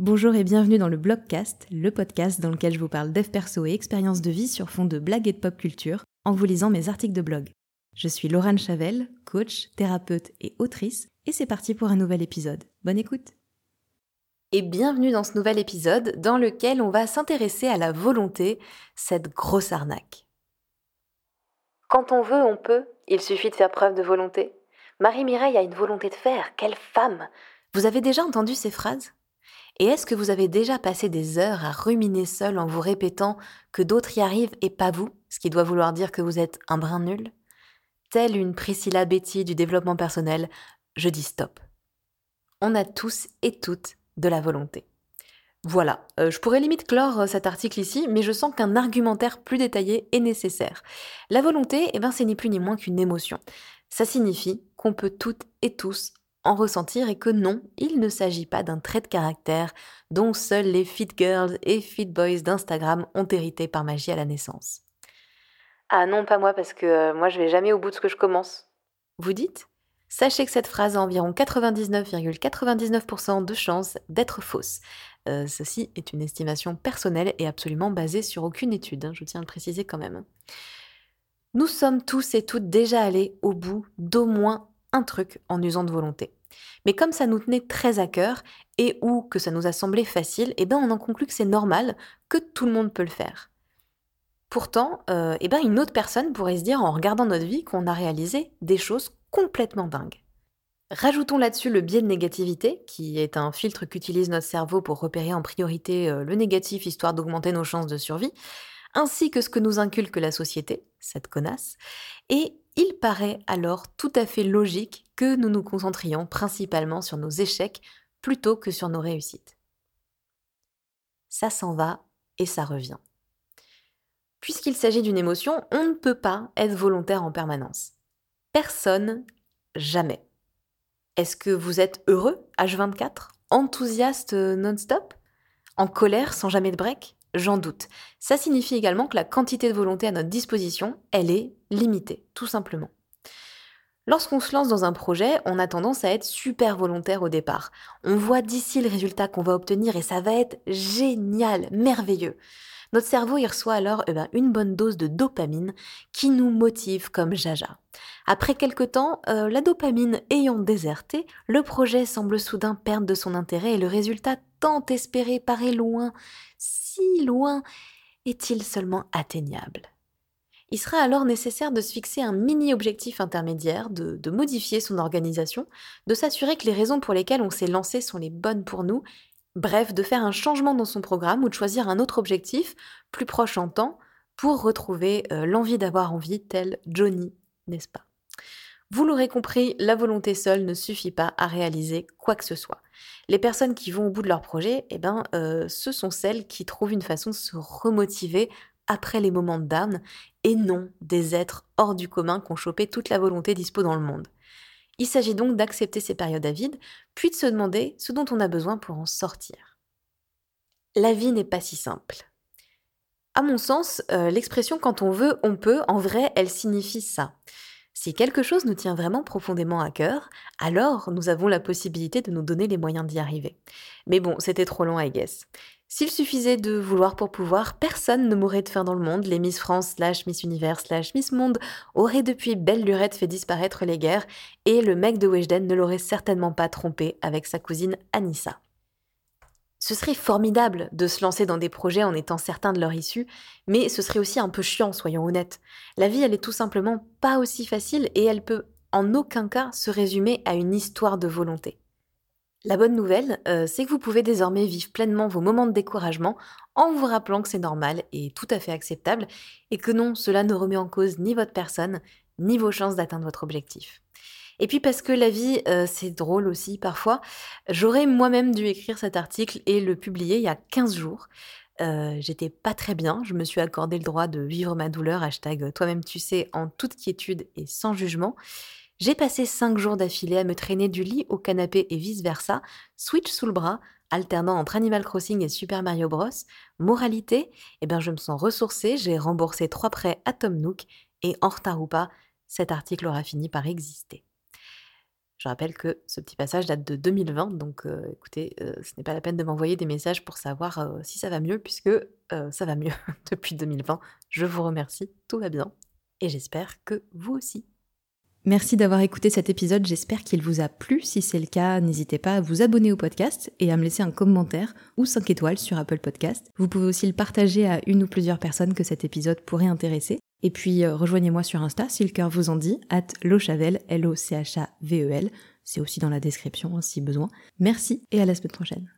Bonjour et bienvenue dans le Blogcast, le podcast dans lequel je vous parle dev perso et expériences de vie sur fond de blagues et de pop culture en vous lisant mes articles de blog. Je suis Laurent Chavel, coach, thérapeute et autrice, et c'est parti pour un nouvel épisode. Bonne écoute Et bienvenue dans ce nouvel épisode dans lequel on va s'intéresser à la volonté, cette grosse arnaque. Quand on veut, on peut, il suffit de faire preuve de volonté. Marie-Mireille a une volonté de faire, quelle femme Vous avez déjà entendu ces phrases? Et est-ce que vous avez déjà passé des heures à ruminer seul en vous répétant que d'autres y arrivent et pas vous, ce qui doit vouloir dire que vous êtes un brin nul? Telle une Priscilla Betty du développement personnel, je dis stop. On a tous et toutes de la volonté. Voilà, euh, je pourrais limite clore euh, cet article ici, mais je sens qu'un argumentaire plus détaillé est nécessaire. La volonté, eh ben, c'est ni plus ni moins qu'une émotion. Ça signifie qu'on peut toutes et tous en ressentir et que non, il ne s'agit pas d'un trait de caractère dont seuls les fit girls et fit boys d'Instagram ont hérité par magie à la naissance. Ah non, pas moi, parce que euh, moi je vais jamais au bout de ce que je commence. Vous dites? Sachez que cette phrase a environ 99,99% de chances d'être fausse. Euh, ceci est une estimation personnelle et absolument basée sur aucune étude, hein, je tiens à le préciser quand même. Nous sommes tous et toutes déjà allés au bout d'au moins truc en usant de volonté. Mais comme ça nous tenait très à cœur et ou que ça nous a semblé facile, eh ben on en conclut que c'est normal, que tout le monde peut le faire. Pourtant, euh, eh ben une autre personne pourrait se dire en regardant notre vie qu'on a réalisé des choses complètement dingues. Rajoutons là-dessus le biais de négativité, qui est un filtre qu'utilise notre cerveau pour repérer en priorité euh, le négatif histoire d'augmenter nos chances de survie, ainsi que ce que nous inculque la société, cette connasse, et il paraît alors tout à fait logique que nous nous concentrions principalement sur nos échecs plutôt que sur nos réussites. Ça s'en va et ça revient. Puisqu'il s'agit d'une émotion, on ne peut pas être volontaire en permanence. Personne, jamais. Est-ce que vous êtes heureux, H24 Enthousiaste non-stop? En colère sans jamais de break? J'en doute. Ça signifie également que la quantité de volonté à notre disposition, elle est limitée, tout simplement. Lorsqu'on se lance dans un projet, on a tendance à être super volontaire au départ. On voit d'ici le résultat qu'on va obtenir et ça va être génial, merveilleux. Notre cerveau y reçoit alors eh ben, une bonne dose de dopamine qui nous motive comme jaja. Après quelque temps, euh, la dopamine ayant déserté, le projet semble soudain perdre de son intérêt et le résultat tant espéré paraît loin, si loin est-il seulement atteignable? Il sera alors nécessaire de se fixer un mini-objectif intermédiaire, de, de, modifier son organisation, de s'assurer que les raisons pour lesquelles on s'est lancé sont les bonnes pour nous, bref, de faire un changement dans son programme ou de choisir un autre objectif, plus proche en temps, pour retrouver euh, l'envie d'avoir envie, tel Johnny, n'est-ce pas? Vous l'aurez compris, la volonté seule ne suffit pas à réaliser quoi que ce soit. Les personnes qui vont au bout de leur projet, eh ben, euh, ce sont celles qui trouvent une façon de se remotiver après les moments de down, et non des êtres hors du commun qui ont chopé toute la volonté dispo dans le monde. Il s'agit donc d'accepter ces périodes à vide, puis de se demander ce dont on a besoin pour en sortir. La vie n'est pas si simple. À mon sens, euh, l'expression quand on veut, on peut, en vrai, elle signifie ça. Si quelque chose nous tient vraiment profondément à cœur, alors nous avons la possibilité de nous donner les moyens d'y arriver. Mais bon, c'était trop long, I guess. S'il suffisait de vouloir pour pouvoir, personne ne mourrait de faim dans le monde. Les Miss France slash Miss Univers slash Miss Monde auraient depuis belle lurette fait disparaître les guerres et le mec de Weshden ne l'aurait certainement pas trompé avec sa cousine Anissa. Ce serait formidable de se lancer dans des projets en étant certain de leur issue, mais ce serait aussi un peu chiant, soyons honnêtes. La vie, elle est tout simplement pas aussi facile et elle peut en aucun cas se résumer à une histoire de volonté. La bonne nouvelle, euh, c'est que vous pouvez désormais vivre pleinement vos moments de découragement en vous rappelant que c'est normal et tout à fait acceptable, et que non, cela ne remet en cause ni votre personne, ni vos chances d'atteindre votre objectif. Et puis parce que la vie, c'est drôle aussi parfois, j'aurais moi-même dû écrire cet article et le publier il y a 15 jours. J'étais pas très bien, je me suis accordé le droit de vivre ma douleur, hashtag toi-même tu sais, en toute quiétude et sans jugement. J'ai passé 5 jours d'affilée à me traîner du lit au canapé et vice-versa, switch sous le bras, alternant entre Animal Crossing et Super Mario Bros. Moralité, eh ben je me sens ressourcée, j'ai remboursé 3 prêts à Tom Nook et en retard ou pas, cet article aura fini par exister. Je rappelle que ce petit passage date de 2020, donc euh, écoutez, euh, ce n'est pas la peine de m'envoyer des messages pour savoir euh, si ça va mieux, puisque ça va mieux depuis 2020. Je vous remercie, tout va bien, et j'espère que vous aussi. Merci d'avoir écouté cet épisode, j'espère qu'il vous a plu. Si c'est le cas, n'hésitez pas à vous abonner au podcast et à me laisser un commentaire ou 5 étoiles sur Apple Podcast. Vous pouvez aussi le partager à une ou plusieurs personnes que cet épisode pourrait intéresser. Et puis euh, rejoignez-moi sur Insta si le cœur vous en dit, at lochavel, L-O-C-H-A-V-E-L. C'est aussi dans la description hein, si besoin. Merci et à la semaine prochaine.